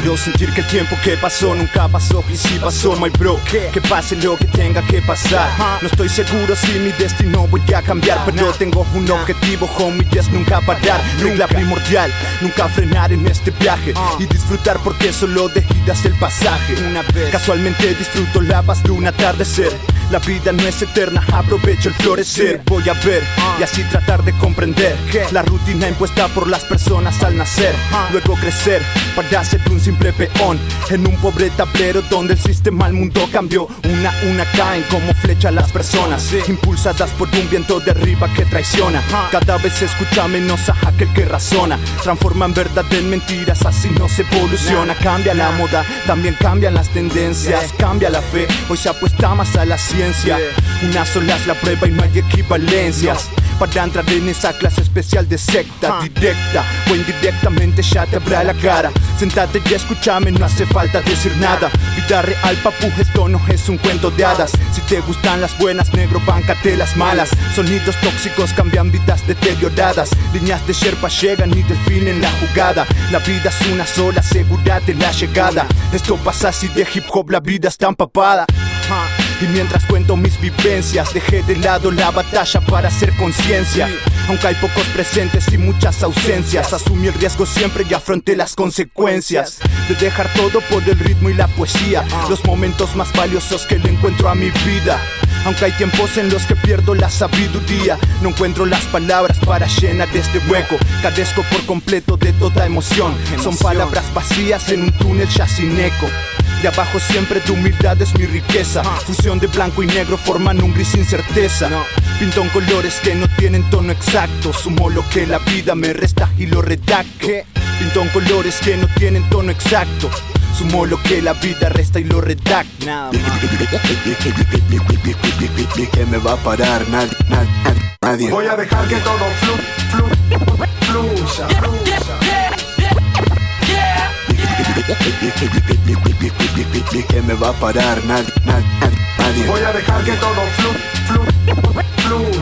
Quiero sentir que el tiempo que pasó nunca pasó. Y si pasó, my bro, que pase lo que tenga que pasar. No estoy seguro si mi destino voy a cambiar Pero tengo un objetivo, homie, y es nunca parar. Regla primordial, nunca frenar en este viaje. Y disfrutar porque solo de giras el pasaje. Casualmente disfruto la paz de un atardecer la vida no es eterna, aprovecho el florecer. Voy a ver y así tratar de comprender la rutina impuesta por las personas al nacer. Luego crecer para ser un simple peón en un pobre tablero donde el sistema al mundo cambió. Una a una caen como flecha las personas, impulsadas por un viento de arriba que traiciona. Cada vez se escucha menos a aquel que razona. Transforman verdad en mentiras, así no se evoluciona. Cambia la moda, también cambian las tendencias. Cambia la fe, hoy se apuesta más a la ciencia. Una sola es la prueba y no hay equivalencias. Para entrar en esa clase especial de secta directa o indirectamente ya te habrá la cara. Sentate y escúchame, no hace falta decir nada. Vida real, papu, esto no es un cuento de hadas. Si te gustan las buenas, negro, bancate las malas. Sonidos tóxicos cambian vidas deterioradas. Líneas de Sherpa llegan y definen la jugada. La vida es una sola, asegúrate la llegada. Esto pasa así de hip hop, la vida está empapada. Y mientras cuento mis vivencias, dejé de lado la batalla para hacer conciencia. Aunque hay pocos presentes y muchas ausencias, asumí el riesgo siempre y afronté las consecuencias. De dejar todo por el ritmo y la poesía, los momentos más valiosos que le encuentro a mi vida. Aunque hay tiempos en los que pierdo la sabiduría, no encuentro las palabras para llenar este hueco. Cadezco por completo de toda emoción. Son palabras vacías en un túnel ya sin eco. De abajo siempre tu humildad es mi riqueza. Fusión de blanco y negro forman un gris sin certeza. Pinto en colores que no tienen tono exacto. Sumo lo que la vida me resta y lo redacto. Pinto en colores que no tienen tono exacto. Sumo lo que la vida resta y lo redacto. Nada Que me va a parar nadie, nadie, nadie. Voy a dejar que todo flu, flu, que me va a parar nadie, nadie, nadie. Voy a dejar que todo flu, flu, flu.